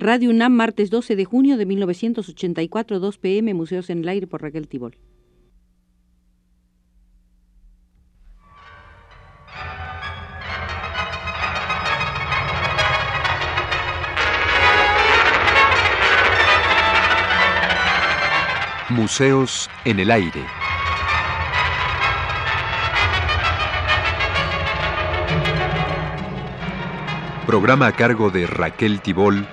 Radio UNAM, martes 12 de junio de 1984, 2 pm, Museos en el Aire por Raquel Tibol. Museos en el Aire. Programa a cargo de Raquel Tibol,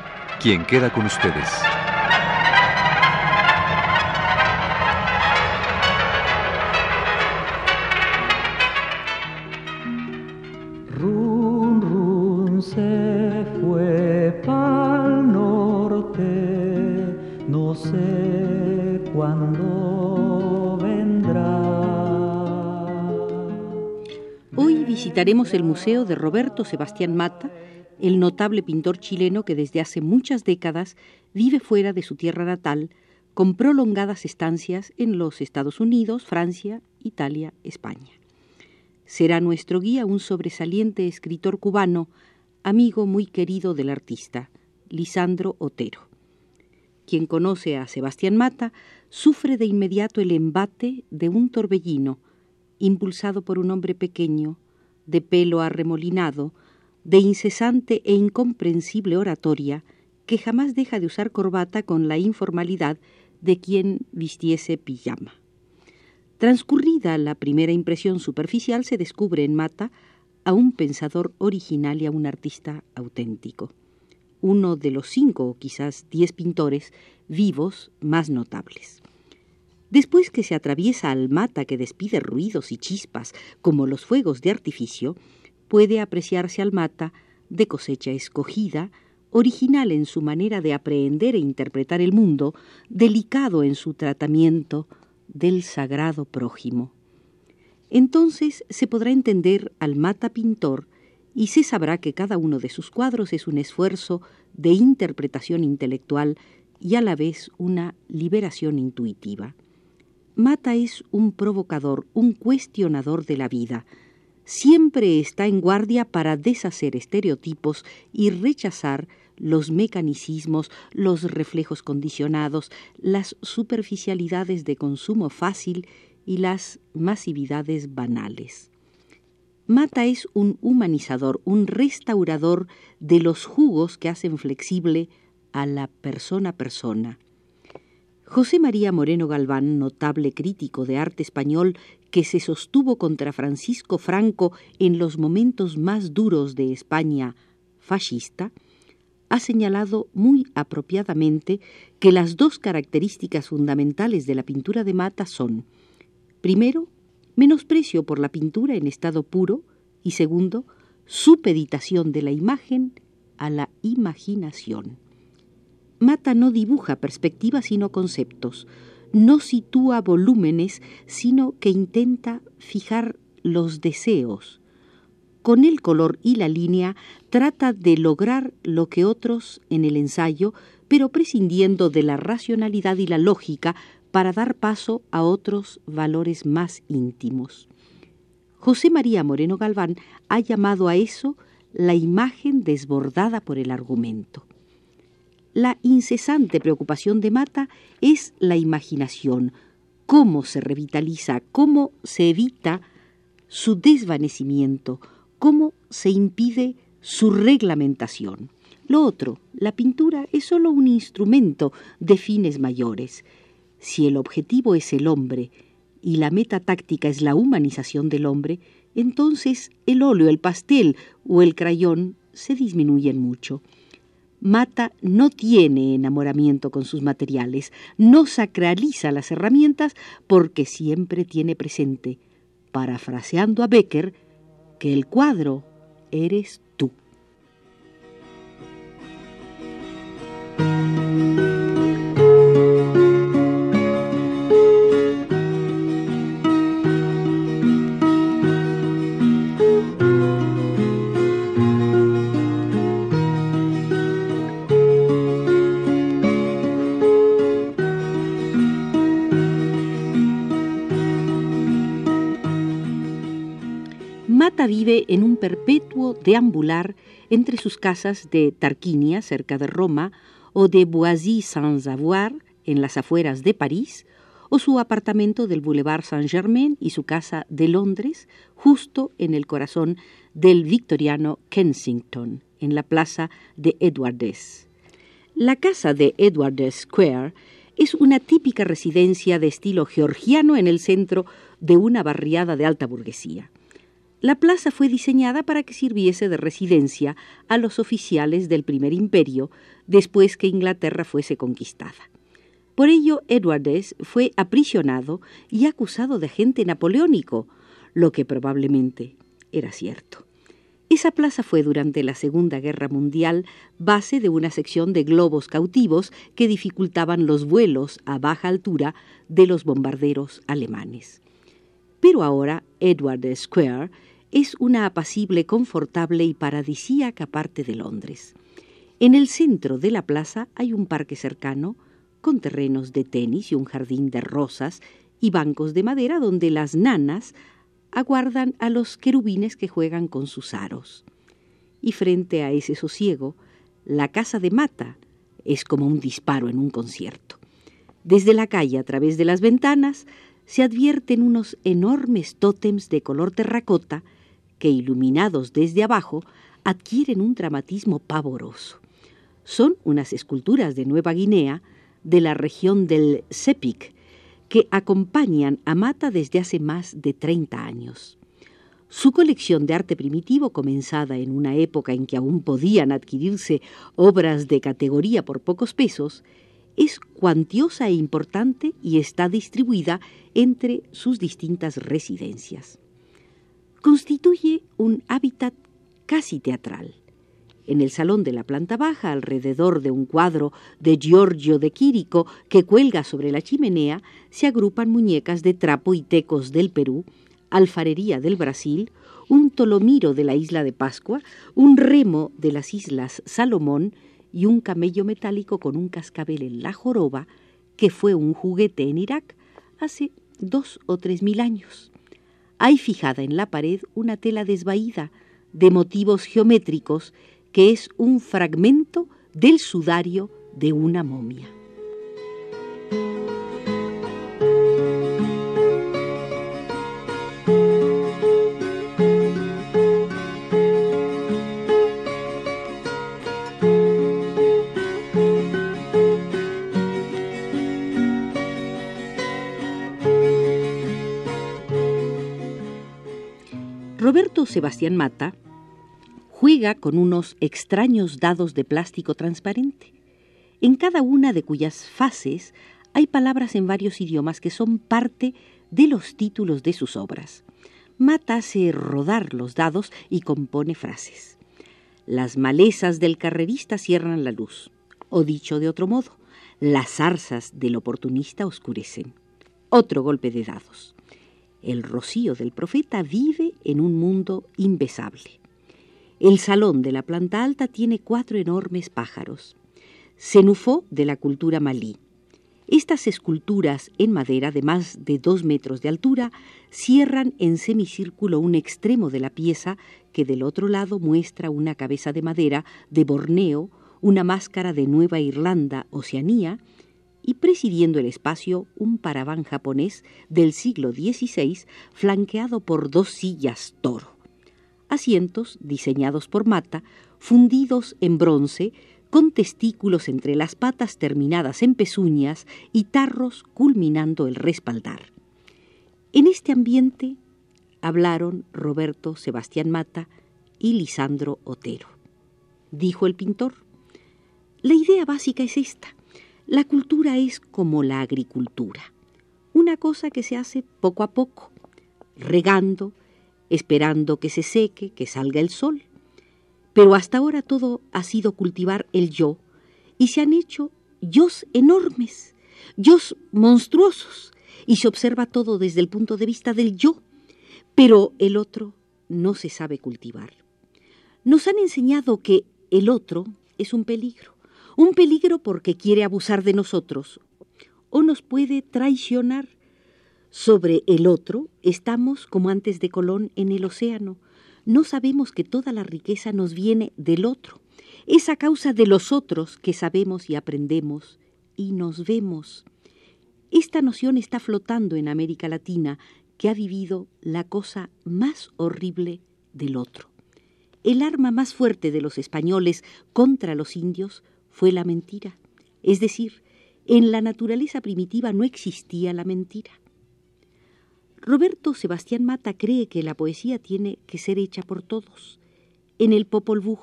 quien queda con ustedes. Run, run se fue pa'l norte, no sé cuándo vendrá. Hoy visitaremos el Museo de Roberto Sebastián Mata, el notable pintor chileno que desde hace muchas décadas vive fuera de su tierra natal, con prolongadas estancias en los Estados Unidos, Francia, Italia, España. Será nuestro guía un sobresaliente escritor cubano, amigo muy querido del artista, Lisandro Otero. Quien conoce a Sebastián Mata sufre de inmediato el embate de un torbellino, impulsado por un hombre pequeño, de pelo arremolinado, de incesante e incomprensible oratoria, que jamás deja de usar corbata con la informalidad de quien vistiese pijama. Transcurrida la primera impresión superficial, se descubre en Mata a un pensador original y a un artista auténtico, uno de los cinco o quizás diez pintores vivos más notables. Después que se atraviesa al Mata que despide ruidos y chispas como los fuegos de artificio, puede apreciarse al Mata de cosecha escogida, original en su manera de aprehender e interpretar el mundo, delicado en su tratamiento del sagrado prójimo. Entonces se podrá entender al Mata pintor y se sabrá que cada uno de sus cuadros es un esfuerzo de interpretación intelectual y a la vez una liberación intuitiva. Mata es un provocador, un cuestionador de la vida, siempre está en guardia para deshacer estereotipos y rechazar los mecanicismos, los reflejos condicionados, las superficialidades de consumo fácil y las masividades banales. Mata es un humanizador, un restaurador de los jugos que hacen flexible a la persona persona. José María Moreno Galván, notable crítico de arte español que se sostuvo contra Francisco Franco en los momentos más duros de España fascista, ha señalado muy apropiadamente que las dos características fundamentales de la pintura de Mata son, primero, menosprecio por la pintura en estado puro y segundo, supeditación de la imagen a la imaginación. Mata no dibuja perspectivas sino conceptos, no sitúa volúmenes, sino que intenta fijar los deseos. Con el color y la línea trata de lograr lo que otros en el ensayo, pero prescindiendo de la racionalidad y la lógica para dar paso a otros valores más íntimos. José María Moreno Galván ha llamado a eso la imagen desbordada por el argumento. La incesante preocupación de Mata es la imaginación, cómo se revitaliza, cómo se evita su desvanecimiento, cómo se impide su reglamentación. Lo otro, la pintura es sólo un instrumento de fines mayores. Si el objetivo es el hombre y la meta táctica es la humanización del hombre, entonces el óleo, el pastel o el crayón se disminuyen mucho. Mata no tiene enamoramiento con sus materiales, no sacraliza las herramientas porque siempre tiene presente, parafraseando a Becker, que el cuadro eres tú. Perpetuo deambular entre sus casas de Tarquinia, cerca de Roma, o de Boisy-Sans-Avoir, en las afueras de París, o su apartamento del Boulevard Saint-Germain y su casa de Londres, justo en el corazón del victoriano Kensington, en la plaza de Edwardes. La casa de Edwardes Square es una típica residencia de estilo georgiano en el centro de una barriada de alta burguesía. La plaza fue diseñada para que sirviese de residencia a los oficiales del primer imperio después que Inglaterra fuese conquistada. Por ello, Edwardes fue aprisionado y acusado de agente napoleónico, lo que probablemente era cierto. Esa plaza fue durante la Segunda Guerra Mundial base de una sección de globos cautivos que dificultaban los vuelos a baja altura de los bombarderos alemanes. Pero ahora Edwardes Square es una apacible, confortable y paradisíaca parte de Londres. En el centro de la plaza hay un parque cercano, con terrenos de tenis y un jardín de rosas y bancos de madera donde las nanas aguardan a los querubines que juegan con sus aros. Y frente a ese sosiego, la casa de Mata es como un disparo en un concierto. Desde la calle, a través de las ventanas, se advierten unos enormes tótems de color terracota que, iluminados desde abajo, adquieren un dramatismo pavoroso. Son unas esculturas de Nueva Guinea de la región del Sepik, que acompañan a Mata desde hace más de 30 años. Su colección de arte primitivo, comenzada en una época en que aún podían adquirirse obras de categoría por pocos pesos, es cuantiosa e importante y está distribuida entre sus distintas residencias. Constituye un hábitat casi teatral en el salón de la planta baja, alrededor de un cuadro de Giorgio de Quirico que cuelga sobre la chimenea, se agrupan muñecas de trapo y tecos del Perú, alfarería del Brasil, un tolomiro de la isla de Pascua, un remo de las islas Salomón y un camello metálico con un cascabel en la joroba, que fue un juguete en Irak hace dos o tres mil años. Hay fijada en la pared una tela desvaída de motivos geométricos que es un fragmento del sudario de una momia. Sebastián Mata juega con unos extraños dados de plástico transparente, en cada una de cuyas fases hay palabras en varios idiomas que son parte de los títulos de sus obras. Mata hace rodar los dados y compone frases. Las malezas del carrerista cierran la luz, o dicho de otro modo, las zarzas del oportunista oscurecen. Otro golpe de dados. El rocío del profeta vive en un mundo imbesable. El salón de la planta alta tiene cuatro enormes pájaros. Cenufó de la cultura malí. Estas esculturas en madera de más de dos metros de altura cierran en semicírculo un extremo de la pieza que del otro lado muestra una cabeza de madera de Borneo, una máscara de Nueva Irlanda, Oceanía, y presidiendo el espacio un paraván japonés del siglo XVI flanqueado por dos sillas toro asientos diseñados por Mata, fundidos en bronce, con testículos entre las patas terminadas en pezuñas y tarros culminando el respaldar. En este ambiente hablaron Roberto Sebastián Mata y Lisandro Otero. Dijo el pintor, la idea básica es esta. La cultura es como la agricultura, una cosa que se hace poco a poco, regando, esperando que se seque, que salga el sol. Pero hasta ahora todo ha sido cultivar el yo, y se han hecho yos enormes, yos monstruosos, y se observa todo desde el punto de vista del yo, pero el otro no se sabe cultivar. Nos han enseñado que el otro es un peligro, un peligro porque quiere abusar de nosotros o nos puede traicionar sobre el otro estamos, como antes de Colón, en el océano. No sabemos que toda la riqueza nos viene del otro. Es a causa de los otros que sabemos y aprendemos y nos vemos. Esta noción está flotando en América Latina, que ha vivido la cosa más horrible del otro. El arma más fuerte de los españoles contra los indios fue la mentira. Es decir, en la naturaleza primitiva no existía la mentira. Roberto Sebastián Mata cree que la poesía tiene que ser hecha por todos. En el Popol Vuh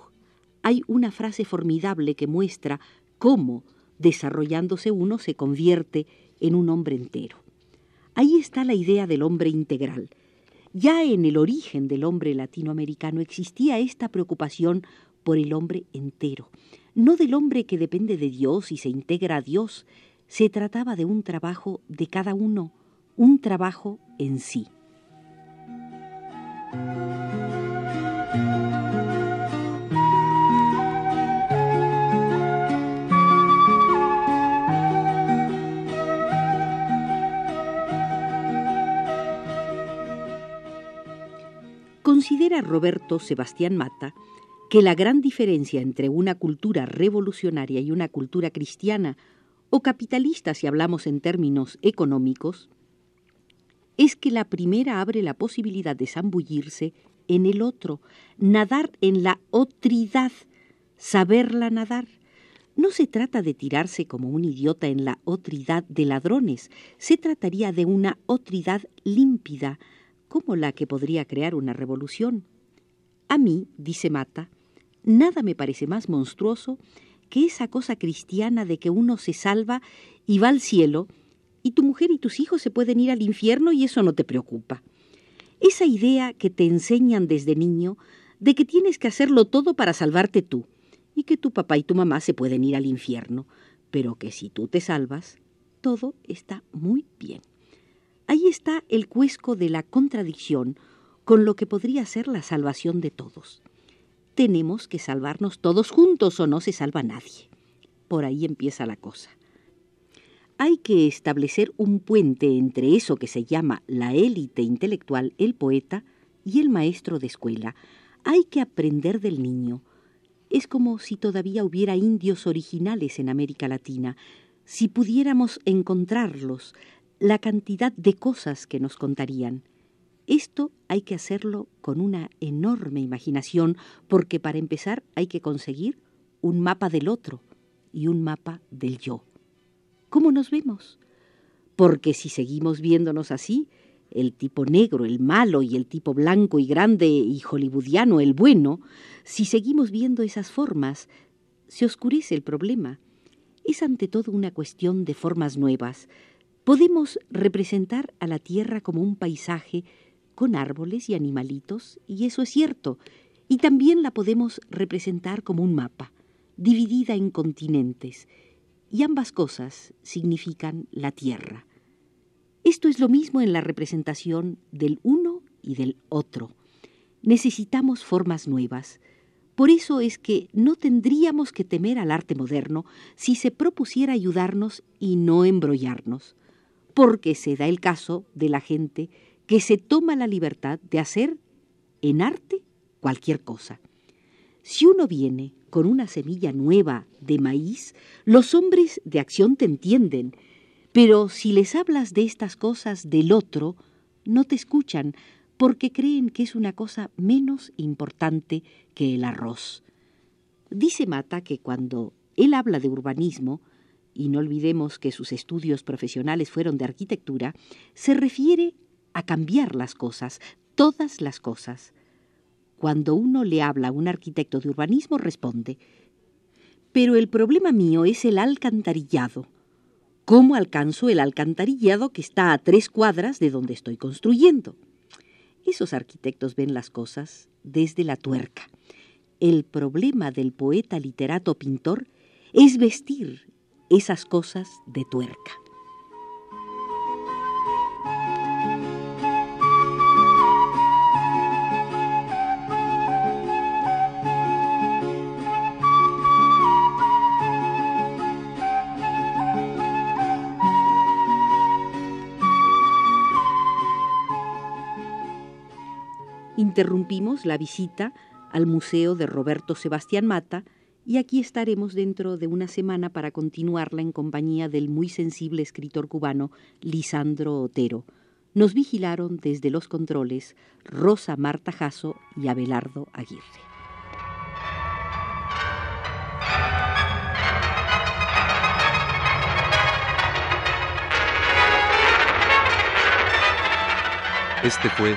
hay una frase formidable que muestra cómo, desarrollándose uno, se convierte en un hombre entero. Ahí está la idea del hombre integral. Ya en el origen del hombre latinoamericano existía esta preocupación por el hombre entero, no del hombre que depende de Dios y se integra a Dios. Se trataba de un trabajo de cada uno, un trabajo en sí. Considera Roberto Sebastián Mata que la gran diferencia entre una cultura revolucionaria y una cultura cristiana o capitalista si hablamos en términos económicos es que la primera abre la posibilidad de zambullirse en el otro, nadar en la otridad, saberla nadar. No se trata de tirarse como un idiota en la otridad de ladrones, se trataría de una otridad límpida, como la que podría crear una revolución. A mí, dice Mata, nada me parece más monstruoso que esa cosa cristiana de que uno se salva y va al cielo, y tu mujer y tus hijos se pueden ir al infierno y eso no te preocupa. Esa idea que te enseñan desde niño de que tienes que hacerlo todo para salvarte tú, y que tu papá y tu mamá se pueden ir al infierno, pero que si tú te salvas, todo está muy bien. Ahí está el cuesco de la contradicción con lo que podría ser la salvación de todos. Tenemos que salvarnos todos juntos o no se salva nadie. Por ahí empieza la cosa. Hay que establecer un puente entre eso que se llama la élite intelectual, el poeta, y el maestro de escuela. Hay que aprender del niño. Es como si todavía hubiera indios originales en América Latina. Si pudiéramos encontrarlos, la cantidad de cosas que nos contarían. Esto hay que hacerlo con una enorme imaginación, porque para empezar hay que conseguir un mapa del otro y un mapa del yo. ¿Cómo nos vemos? Porque si seguimos viéndonos así, el tipo negro, el malo, y el tipo blanco y grande y hollywoodiano, el bueno, si seguimos viendo esas formas, se oscurece el problema. Es ante todo una cuestión de formas nuevas, Podemos representar a la Tierra como un paisaje con árboles y animalitos, y eso es cierto, y también la podemos representar como un mapa, dividida en continentes, y ambas cosas significan la Tierra. Esto es lo mismo en la representación del uno y del otro. Necesitamos formas nuevas. Por eso es que no tendríamos que temer al arte moderno si se propusiera ayudarnos y no embrollarnos porque se da el caso de la gente que se toma la libertad de hacer en arte cualquier cosa. Si uno viene con una semilla nueva de maíz, los hombres de acción te entienden, pero si les hablas de estas cosas del otro, no te escuchan porque creen que es una cosa menos importante que el arroz. Dice Mata que cuando él habla de urbanismo, y no olvidemos que sus estudios profesionales fueron de arquitectura, se refiere a cambiar las cosas, todas las cosas. Cuando uno le habla a un arquitecto de urbanismo, responde, pero el problema mío es el alcantarillado. ¿Cómo alcanzo el alcantarillado que está a tres cuadras de donde estoy construyendo? Esos arquitectos ven las cosas desde la tuerca. El problema del poeta literato pintor es vestir esas cosas de tuerca. Interrumpimos la visita al Museo de Roberto Sebastián Mata y aquí estaremos dentro de una semana para continuarla en compañía del muy sensible escritor cubano Lisandro Otero. Nos vigilaron desde los controles Rosa Marta Jasso y Abelardo Aguirre. Este fue